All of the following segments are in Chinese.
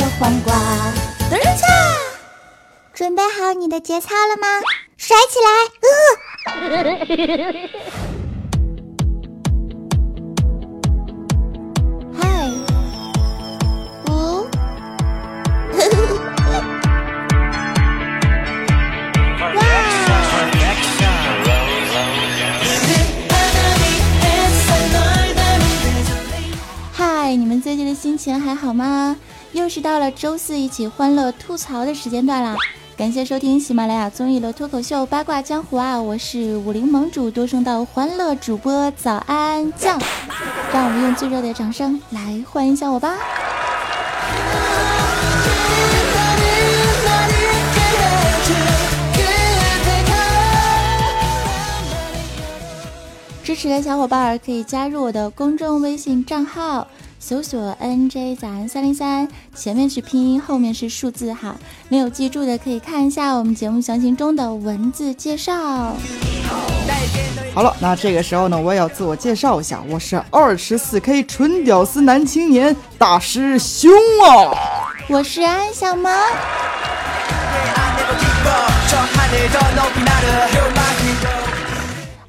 着黄瓜，等一下，准备好你的节操了吗？甩起来！呃。心情还好吗？又是到了周四一起欢乐吐槽的时间段啦！感谢收听喜马拉雅综艺的脱口秀八卦江湖啊！我是武林盟主多声道欢乐主播早安酱，让我们用最热烈的掌声来欢迎一下我吧！支持的小伙伴可以加入我的公众微信账号。搜索 NJ 早安三零三，前面是拼音，后面是数字哈。没有记住的可以看一下我们节目详情中的文字介绍。好了，那这个时候呢，我也要自我介绍一下，我是二十四 K 纯屌丝男青年大师兄啊！我是安小萌。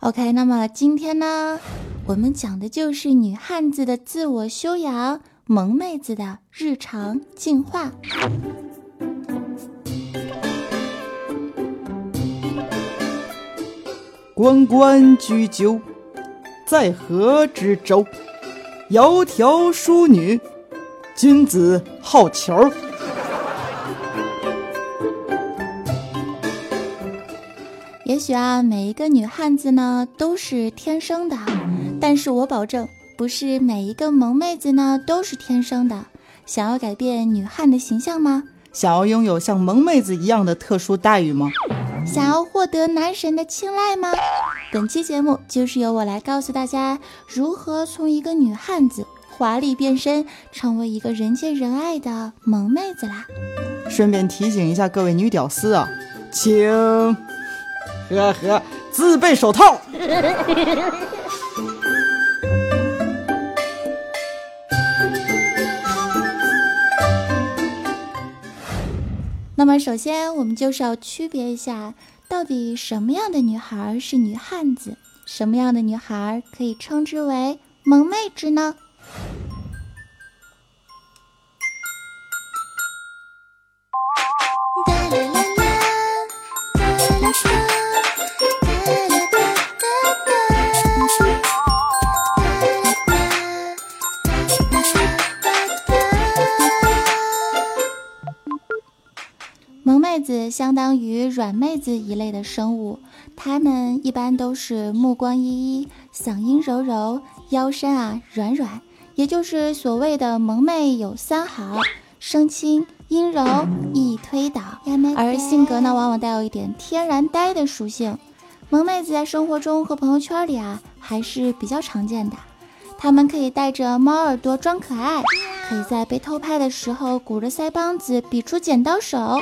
OK，那么今天呢？我们讲的就是女汉子的自我修养，萌妹子的日常进化。关关雎鸠，在河之洲。窈窕淑女，君子好逑。也许啊，每一个女汉子呢都是天生的。但是我保证，不是每一个萌妹子呢都是天生的。想要改变女汉的形象吗？想要拥有像萌妹子一样的特殊待遇吗？想要获得男神的青睐吗？本期节目就是由我来告诉大家，如何从一个女汉子华丽变身，成为一个人见人爱的萌妹子啦。顺便提醒一下各位女屌丝啊，请呵呵自备手套。那么，首先我们就是要区别一下，到底什么样的女孩是女汉子，什么样的女孩可以称之为萌妹纸呢？相当于软妹子一类的生物，她们一般都是目光依依、嗓音柔柔、腰身啊软软，也就是所谓的萌妹有三好：声轻、音柔、易推倒。而性格呢，往往带有一点天然呆的属性。萌妹子在生活中和朋友圈里啊，还是比较常见的。她们可以带着猫耳朵装可爱。可以在被偷拍的时候鼓着腮帮子比出剪刀手，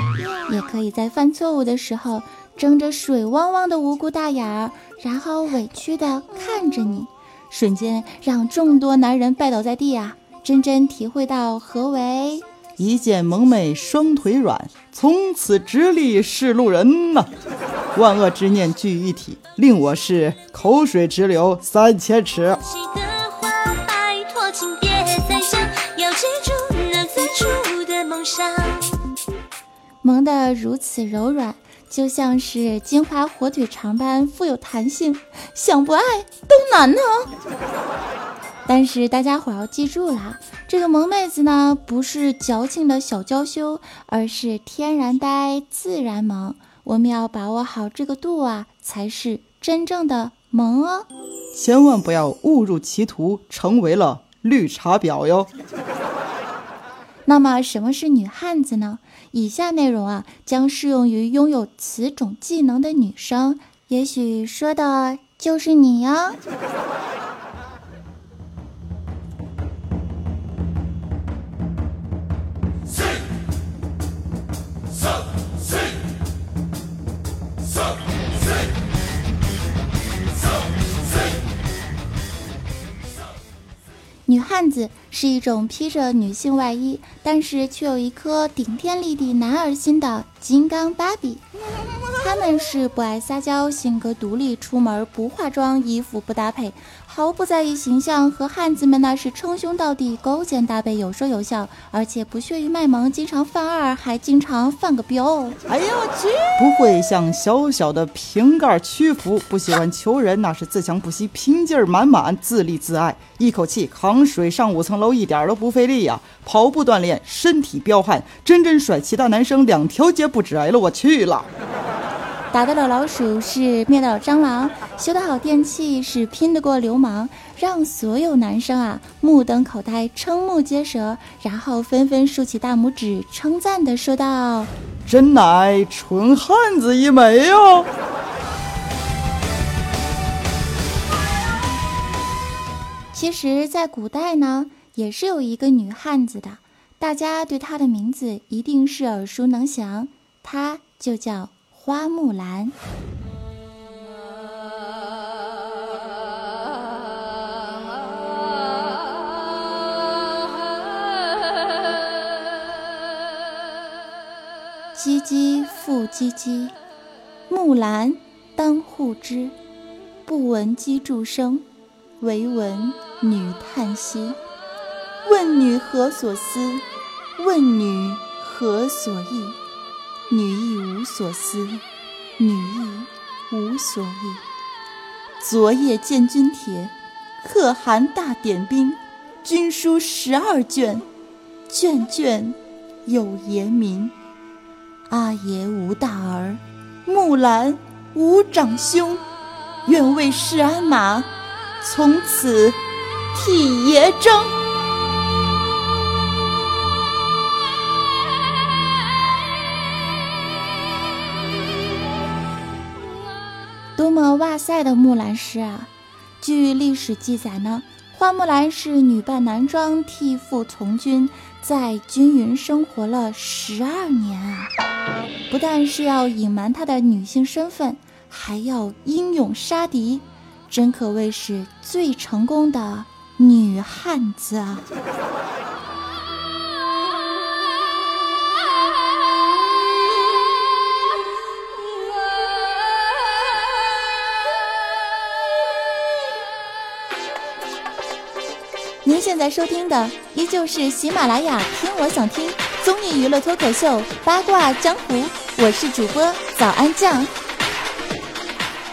也可以在犯错误的时候睁着水汪汪的无辜大眼儿，然后委屈的看着你，瞬间让众多男人拜倒在地啊！真真体会到何为一见萌妹双腿软，从此直立是路人呐！万恶之念聚一体，令我是口水直流三千尺。萌的如此柔软，就像是金华火腿肠般富有弹性，想不爱都难呢。但是大家伙要记住啦，这个萌妹子呢，不是矫情的小娇羞，而是天然呆、自然萌。我们要把握好这个度啊，才是真正的萌哦。千万不要误入歧途，成为了绿茶婊哟。那么什么是女汉子呢？以下内容啊，将适用于拥有此种技能的女生，也许说的就是你哟。女汉子是一种披着女性外衣，但是却有一颗顶天立地男儿心的金刚芭比。他们是不爱撒娇，性格独立，出门不化妆，衣服不搭配，毫不在意形象。和汉子们那是称兄道弟，勾肩搭背，有说有笑，而且不屑于卖萌，经常犯二，还经常犯个彪。哎呦我去！不会向小小的瓶盖屈服，不喜欢求人，那是自强不息，拼劲儿满满，自立自爱，一口气扛水上五层楼，一点都不费力呀！跑步锻炼，身体彪悍，真真帅气大男生，两条街不止。哎了我去了！打得了老鼠是灭得了蟑螂，修得好电器是拼得过流氓，让所有男生啊目瞪口呆，瞠目结舌，然后纷纷竖起大拇指，称赞的说道：“真乃纯汉子一枚哟！”其实，在古代呢，也是有一个女汉子的，大家对她的名字一定是耳熟能详，她就叫。花木兰。唧唧复唧唧，木兰当户织。不闻机杼声，惟闻女叹息。问女何所思？问女何所忆？女亦无无所思，女亦无所忆。昨夜见军帖，可汗大点兵，军书十二卷，卷卷有爷名。阿爷无大儿，木兰无长兄，愿为市鞍马，从此替爷征。多么哇塞的木兰诗啊！据历史记载呢，花木兰是女扮男装替父从军，在军营生活了十二年啊！不但是要隐瞒她的女性身份，还要英勇杀敌，真可谓是最成功的女汉子啊！您现在收听的依旧是喜马拉雅听我想听综艺娱乐脱口秀八卦江湖，我是主播早安酱。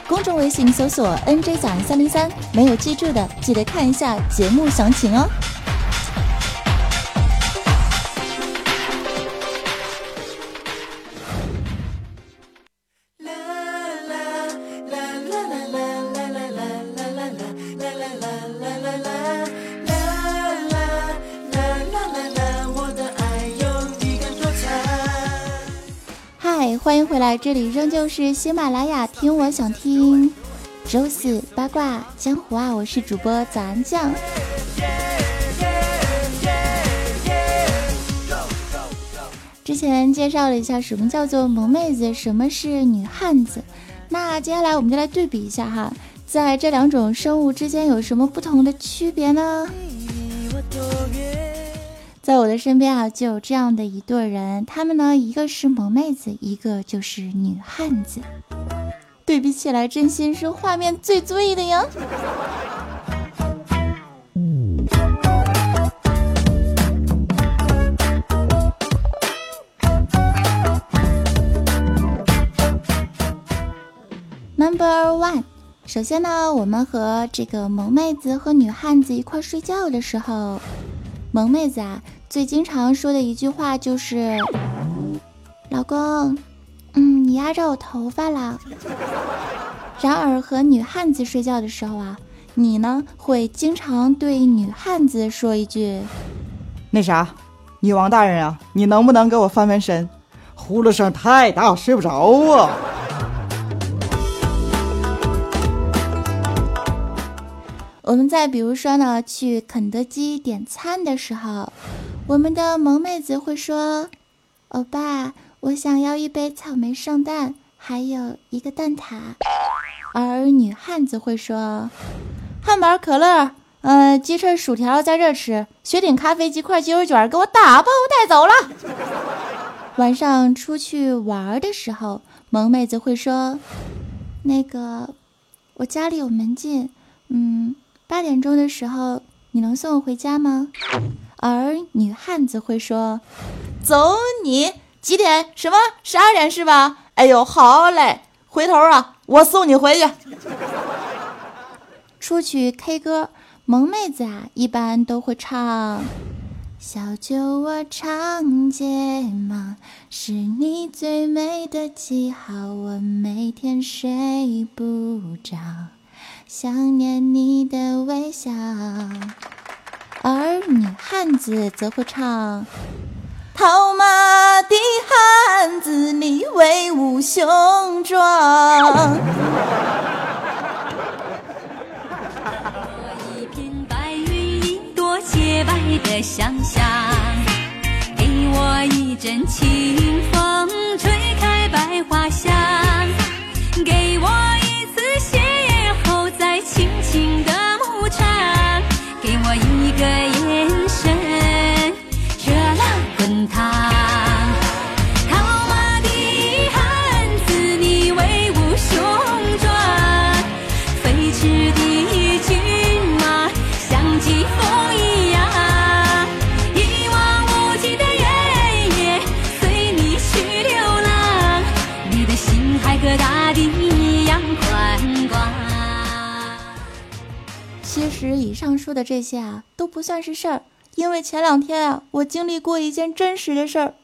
公众微信搜索 NJ 早安三零三，没有记住的记得看一下节目详情哦。欢迎回来，这里仍旧是喜马拉雅听我想听，周四八卦江湖啊，我是主播早安酱。之前介绍了一下什么叫做萌妹子，什么是女汉子，那接下来我们就来对比一下哈，在这两种生物之间有什么不同的区别呢？在我的身边啊，就有这样的一对人，他们呢，一个是萌妹子，一个就是女汉子，对比起来，真心是画面最醉的呀。Number one，首先呢，我们和这个萌妹子和女汉子一块睡觉的时候，萌妹子啊。最经常说的一句话就是：“老公，嗯，你压着我头发了。”然而和女汉子睡觉的时候啊，你呢会经常对女汉子说一句：“那啥，女王大人啊，你能不能给我翻翻身？呼噜声太大，睡不着啊。”我们再比如说呢，去肯德基点餐的时候，我们的萌妹子会说：“欧巴，我想要一杯草莓圣诞，还有一个蛋挞。”而女汉子会说：“汉堡可乐，嗯，鸡翅薯条在这吃，雪顶咖啡鸡块鸡肉卷给我打包带走了。晚上出去玩的时候，萌妹子会说：“那个，我家里有门禁，嗯，八点钟的时候你能送我回家吗？”女汉子会说：“走你几点？什么十二点是吧？哎呦，好嘞，回头啊，我送你回去。”出去 K 歌。萌妹子啊，一般都会唱：小酒窝长睫毛，是你最美的记号，我每天睡不着，想念你的微笑。而女汉子则会唱：套马的汉子，你威武雄壮。我一片白云，一朵洁白的想象，给我一阵清风，吹开百花香，给我一其实以上说的这些啊，都不算是事儿，因为前两天啊，我经历过一件真实的事儿。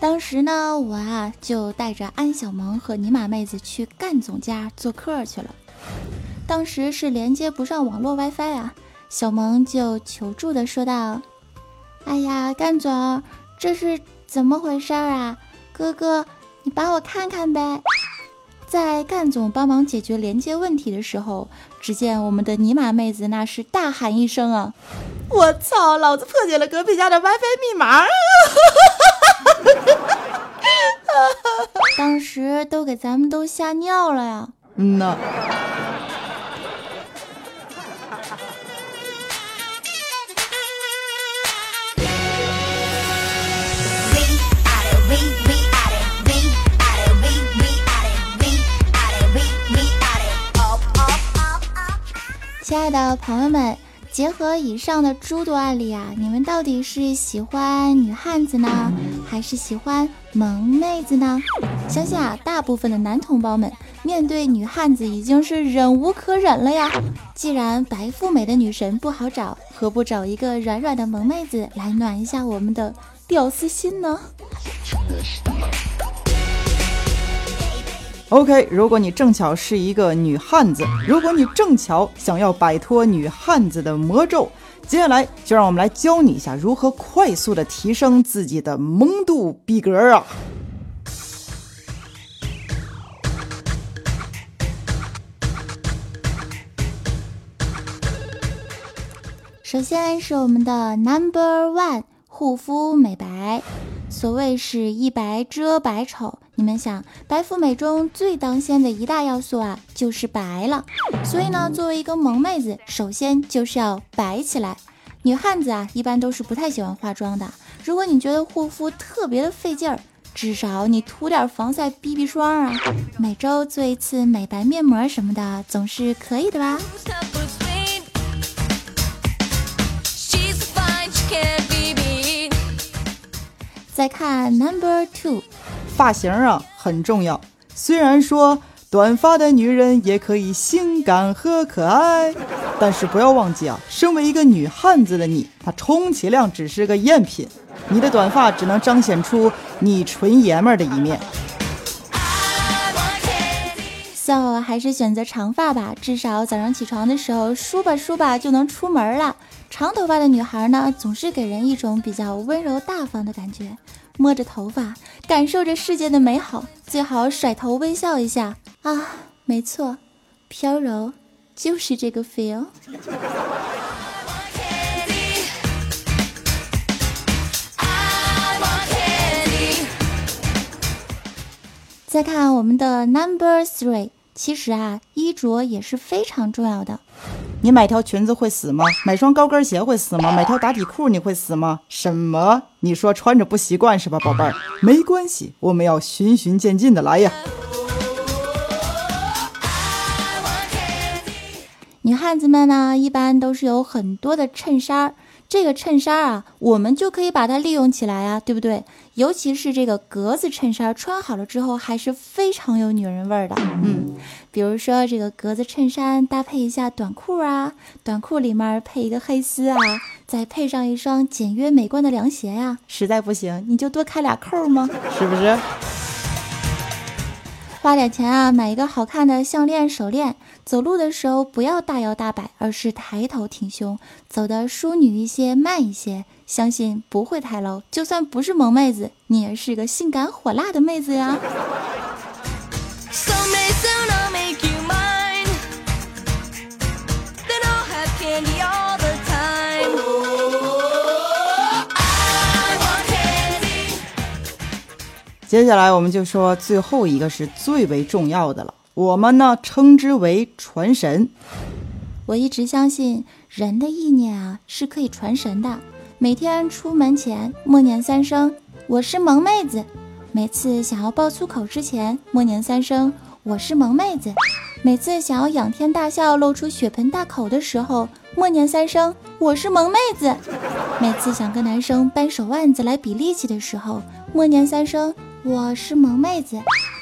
当时呢，我啊就带着安小萌和尼玛妹子去干总家做客去了。当时是连接不上网络 WiFi 啊，小萌就求助的说道：“哎呀，干总，这是……”怎么回事啊，哥哥，你帮我看看呗。在干总帮忙解决连接问题的时候，只见我们的尼玛妹子那是大喊一声啊！我操，老子破解了隔壁家的 WiFi 密码！当时都给咱们都吓尿了呀！嗯呐。亲爱的朋友们，结合以上的诸多案例啊，你们到底是喜欢女汉子呢，还是喜欢萌妹子呢？相信啊，大部分的男同胞们面对女汉子已经是忍无可忍了呀。既然白富美的女神不好找，何不找一个软软的萌妹子来暖一下我们的屌丝心呢？OK，如果你正巧是一个女汉子，如果你正巧想要摆脱女汉子的魔咒，接下来就让我们来教你一下如何快速的提升自己的萌度逼格啊！首先是我们的 Number One 护肤美白，所谓是一白遮百丑。你们想，白富美中最当先的一大要素啊，就是白了。所以呢，作为一个萌妹子，首先就是要白起来。女汉子啊，一般都是不太喜欢化妆的。如果你觉得护肤特别的费劲儿，至少你涂点防晒 BB 霜啊，每周做一次美白面膜什么的，总是可以的吧。再看 Number Two。发型啊很重要，虽然说短发的女人也可以性感和可爱，但是不要忘记啊，身为一个女汉子的你，她充其量只是个赝品，你的短发只能彰显出你纯爷们儿的一面。So 还是选择长发吧，至少早上起床的时候梳吧梳吧就能出门了。长头发的女孩呢，总是给人一种比较温柔大方的感觉。摸着头发，感受着世界的美好，最好甩头微笑一下啊！没错，飘柔就是这个 feel。再看我们的 Number Three，其实啊，衣着也是非常重要的。你买条裙子会死吗？买双高跟鞋会死吗？买条打底裤你会死吗？什么？你说穿着不习惯是吧，宝贝儿？没关系，我们要循序渐进的来呀。女汉子们呢，一般都是有很多的衬衫儿。这个衬衫啊，我们就可以把它利用起来啊，对不对？尤其是这个格子衬衫，穿好了之后还是非常有女人味儿的。嗯，比如说这个格子衬衫搭配一下短裤啊，短裤里面配一个黑丝啊，再配上一双简约美观的凉鞋呀，实在不行你就多开俩扣吗？是不是？花点钱啊，买一个好看的项链、手链。走路的时候不要大摇大摆，而是抬头挺胸，走的淑女一些、慢一些，相信不会太 low。就算不是萌妹子，你也是个性感火辣的妹子呀。接下来我们就说最后一个是最为重要的了，我们呢称之为传神。我一直相信人的意念啊是可以传神的。每天出门前默念三声“我是萌妹子”，每次想要爆粗口之前默念三声“我是萌妹子”，每次想要仰天大笑露出血盆大口的时候默念三声“我是萌妹子”，每次想跟男生掰手腕子来比力气的时候默念三声。我是萌妹子，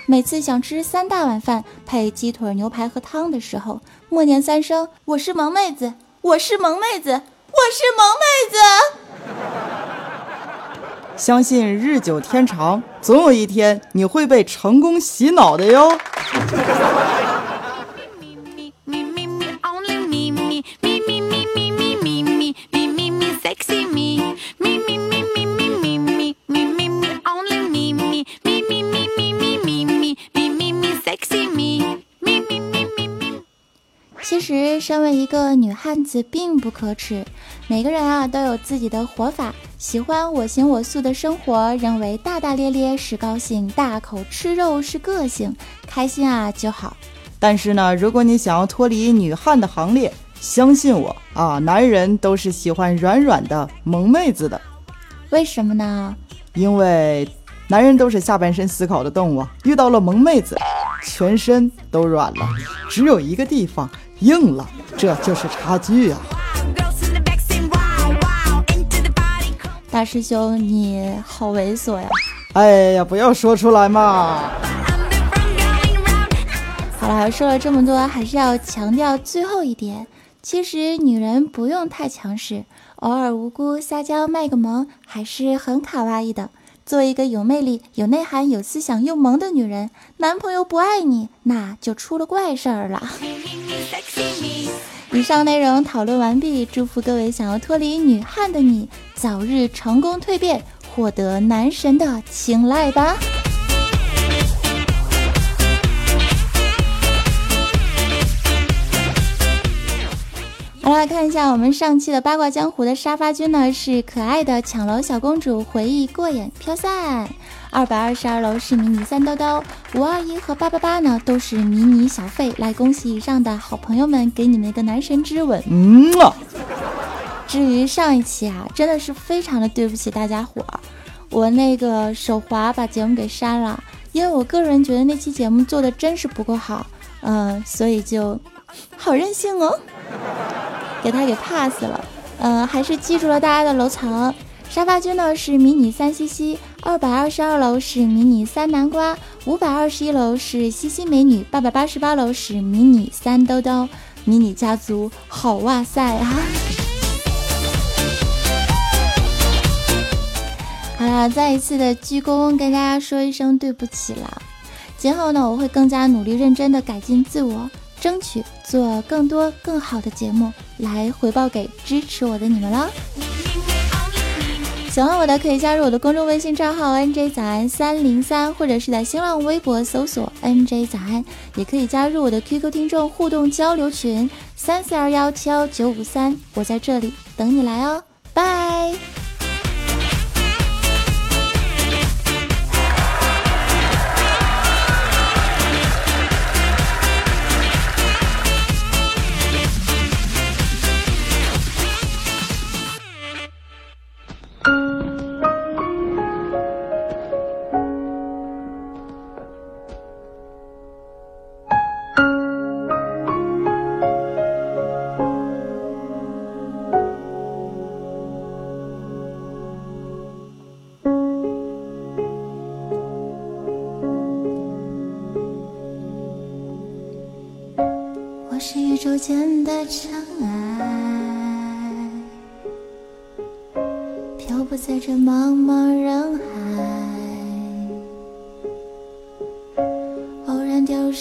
每次想吃三大碗饭配鸡腿、牛排和汤的时候，默念三声：我是萌妹子，我是萌妹子，我是萌妹子。相信日久天长，总有一天你会被成功洗脑的哟。身为一个女汉子并不可耻，每个人啊都有自己的活法，喜欢我行我素的生活，认为大大咧咧是高兴，大口吃肉是个性，开心啊就好。但是呢，如果你想要脱离女汉的行列，相信我啊，男人都是喜欢软软的萌妹子的。为什么呢？因为男人都是下半身思考的动物，遇到了萌妹子，全身都软了，只有一个地方。硬了，这就是差距啊！大师兄，你好猥琐呀！哎呀，不要说出来嘛！好了，说了这么多，还是要强调最后一点：其实女人不用太强势，偶尔无辜撒娇卖个萌，还是很卡哇伊的。做一个有魅力、有内涵、有思想又萌的女人，男朋友不爱你，那就出了怪事儿了。以上内容讨论完毕，祝福各位想要脱离女汉的你，早日成功蜕变，获得男神的青睐吧。好来看一下我们上期的八卦江湖的沙发君呢，是可爱的抢楼小公主，回忆过眼飘散。二百二十二楼是迷你三兜兜，五二一和八八八呢都是迷你小费。来恭喜以上的好朋友们，给你们一个男神之吻。嗯啊。至于上一期啊，真的是非常的对不起大家伙，我那个手滑把节目给删了，因为我个人觉得那期节目做的真是不够好，嗯，所以就好任性哦。给他给 pass 了，嗯，还是记住了大家的楼层。沙发君呢是迷你三西西，二百二十二楼是迷你三南瓜，五百二十一楼是西西美女，八百八十八楼是迷你三兜兜。迷你家族好哇塞啊！好了，再一次的鞠躬，跟大家说一声对不起了。今后呢，我会更加努力认真的改进自我。争取做更多更好的节目来回报给支持我的你们了。喜欢我的可以加入我的公众微信账号 N J 早安三零三，或者是在新浪微博搜索 N J 早安，也可以加入我的 QQ 听众互动交流群三四二幺七幺九五三，我在这里等你来哦，拜。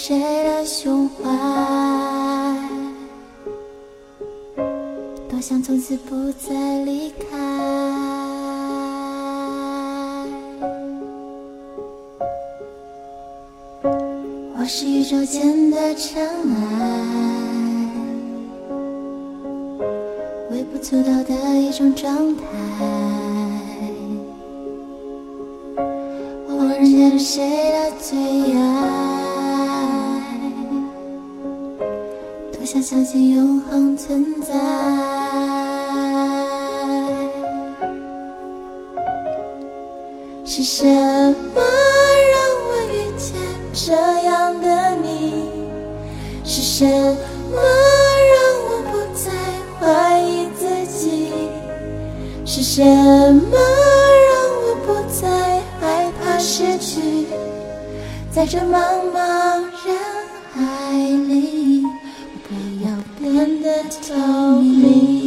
谁的胸怀，多想从此不再离开。我是宇宙间的尘埃，微不足道的一种状态。偶然间谁的最爱，相信永恒存在。是什么让我遇见？这样的你，是什么让我不再怀疑自己？是什么让我不再害怕失去？在这茫茫人海里，我不要变得透明。